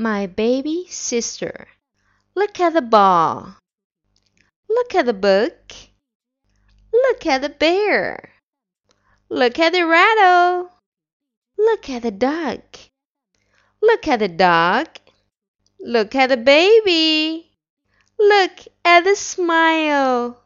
My baby sister. Look at the ball. Look at the book. Look at the bear. Look at the rattle. Look at the duck. Look at the dog. Look at the baby. Look at the smile.